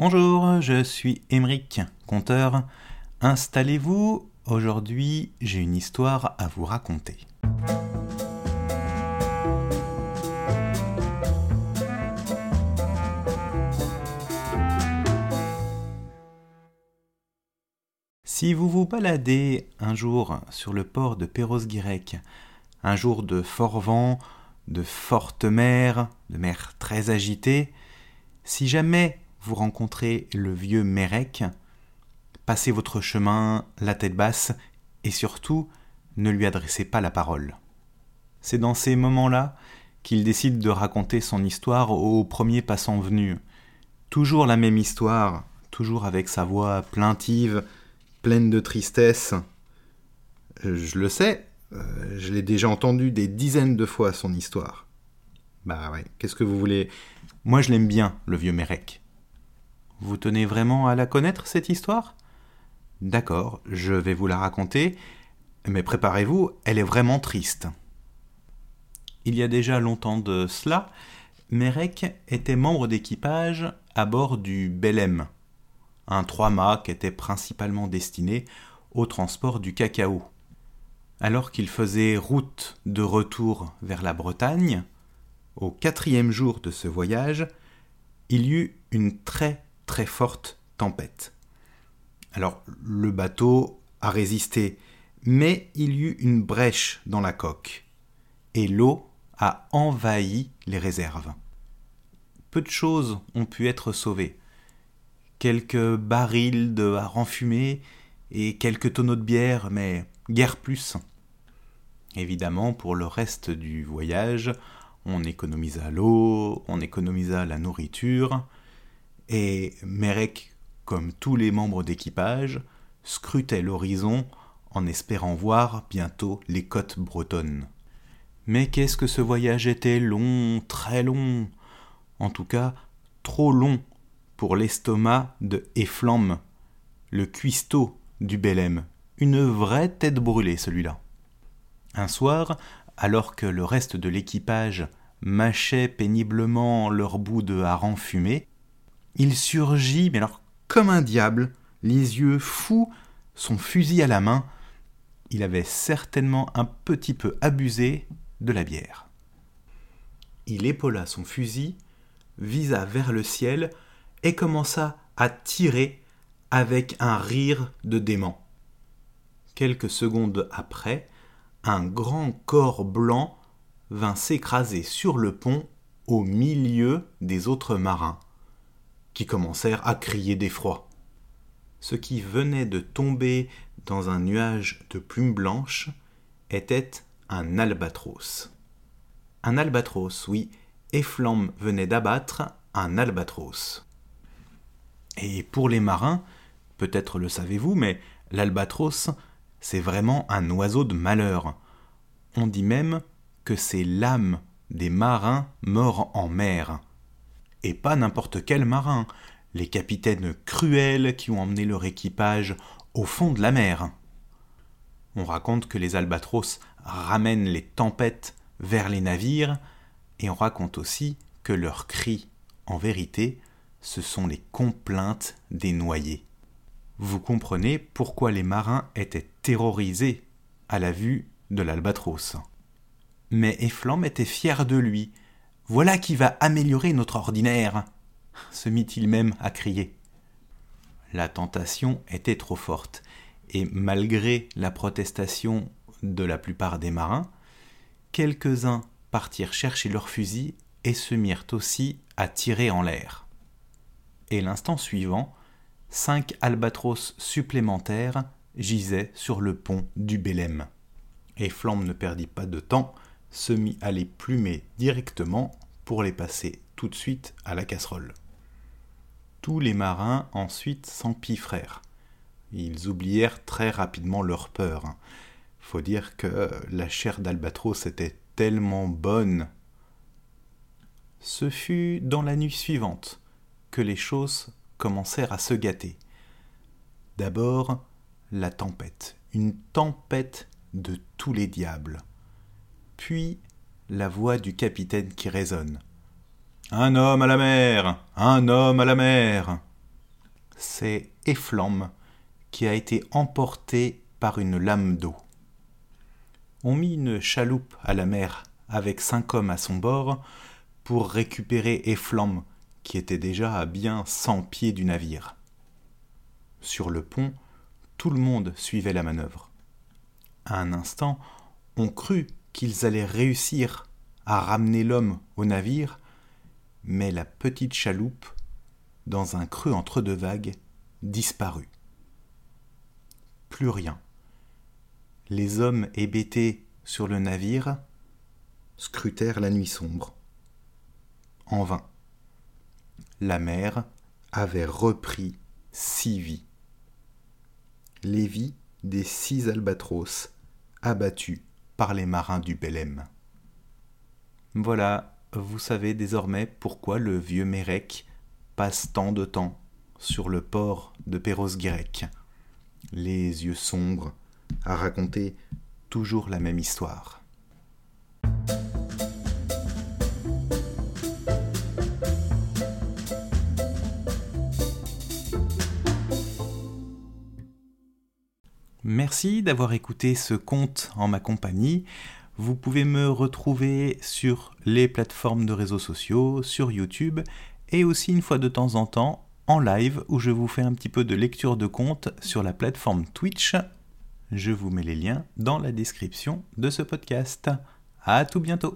Bonjour, je suis Émeric, conteur. Installez-vous, aujourd'hui j'ai une histoire à vous raconter. Si vous vous baladez un jour sur le port de Perros-Guirec, un jour de fort vent, de forte mer, de mer très agitée, si jamais vous rencontrez le vieux Mérec, passez votre chemin la tête basse et surtout ne lui adressez pas la parole. C'est dans ces moments-là qu'il décide de raconter son histoire au premier passant venu. Toujours la même histoire, toujours avec sa voix plaintive, pleine de tristesse. Je le sais, euh, je l'ai déjà entendu des dizaines de fois son histoire. Bah ouais, qu'est-ce que vous voulez? Moi je l'aime bien, le vieux Mérec. Vous tenez vraiment à la connaître, cette histoire? D'accord, je vais vous la raconter, mais préparez-vous, elle est vraiment triste. Il y a déjà longtemps de cela, Mérec était membre d'équipage à bord du Belém, un trois-mâts qui était principalement destiné au transport du cacao. Alors qu'il faisait route de retour vers la Bretagne, au quatrième jour de ce voyage, il y eut une très très forte tempête. Alors le bateau a résisté, mais il y eut une brèche dans la coque, et l'eau a envahi les réserves. Peu de choses ont pu être sauvées. Quelques barils de hareng fumé et quelques tonneaux de bière, mais guère plus. Évidemment, pour le reste du voyage, on économisa l'eau, on économisa la nourriture, et Merek, comme tous les membres d'équipage, scrutait l'horizon en espérant voir bientôt les côtes bretonnes. Mais qu'est-ce que ce voyage était long, très long, en tout cas trop long pour l'estomac de Efflam, le cuistot du Belém, une vraie tête brûlée celui-là. Un soir, alors que le reste de l'équipage mâchait péniblement leur bout de hareng fumé, il surgit, mais alors comme un diable, les yeux fous, son fusil à la main. Il avait certainement un petit peu abusé de la bière. Il épaula son fusil, visa vers le ciel et commença à tirer avec un rire de dément. Quelques secondes après, un grand corps blanc vint s'écraser sur le pont au milieu des autres marins qui commencèrent à crier d'effroi. Ce qui venait de tomber dans un nuage de plumes blanches était un albatros. Un albatros, oui, Efflam venait d'abattre un albatros. Et pour les marins, peut-être le savez-vous, mais l'albatros, c'est vraiment un oiseau de malheur. On dit même que c'est l'âme des marins morts en mer et pas n'importe quel marin, les capitaines cruels qui ont emmené leur équipage au fond de la mer. On raconte que les albatros ramènent les tempêtes vers les navires, et on raconte aussi que leurs cris, en vérité, ce sont les complaintes des noyés. Vous comprenez pourquoi les marins étaient terrorisés à la vue de l'albatros. Mais Efflam était fier de lui, voilà qui va améliorer notre ordinaire se mit-il même à crier. La tentation était trop forte, et malgré la protestation de la plupart des marins, quelques-uns partirent chercher leurs fusils et se mirent aussi à tirer en l'air. Et l'instant suivant, cinq albatros supplémentaires gisaient sur le pont du Bélem. Et Flamme ne perdit pas de temps, se mit à les plumer directement pour les passer tout de suite à la casserole. Tous les marins ensuite s'empiffrèrent. Ils oublièrent très rapidement leur peur. Faut dire que la chair d'albatros était tellement bonne. Ce fut dans la nuit suivante que les choses commencèrent à se gâter. D'abord, la tempête, une tempête de tous les diables puis la voix du capitaine qui résonne. Un homme à la mer. Un homme à la mer. c'est Efflam qui a été emporté par une lame d'eau. On mit une chaloupe à la mer avec cinq hommes à son bord pour récupérer Efflam qui était déjà à bien cent pieds du navire. Sur le pont, tout le monde suivait la manœuvre. À un instant, on crut qu'ils allaient réussir à ramener l'homme au navire, mais la petite chaloupe, dans un creux entre deux vagues, disparut. Plus rien. Les hommes hébétés sur le navire scrutèrent la nuit sombre. En vain. La mer avait repris six vies les vies des six albatros abattus par les marins du Belém. Voilà, vous savez désormais pourquoi le vieux Mérec passe tant de temps sur le port de Perros-Guirec, les yeux sombres, à raconter toujours la même histoire. Merci d'avoir écouté ce conte en ma compagnie. Vous pouvez me retrouver sur les plateformes de réseaux sociaux, sur YouTube et aussi une fois de temps en temps en live où je vous fais un petit peu de lecture de contes sur la plateforme Twitch. Je vous mets les liens dans la description de ce podcast. À tout bientôt.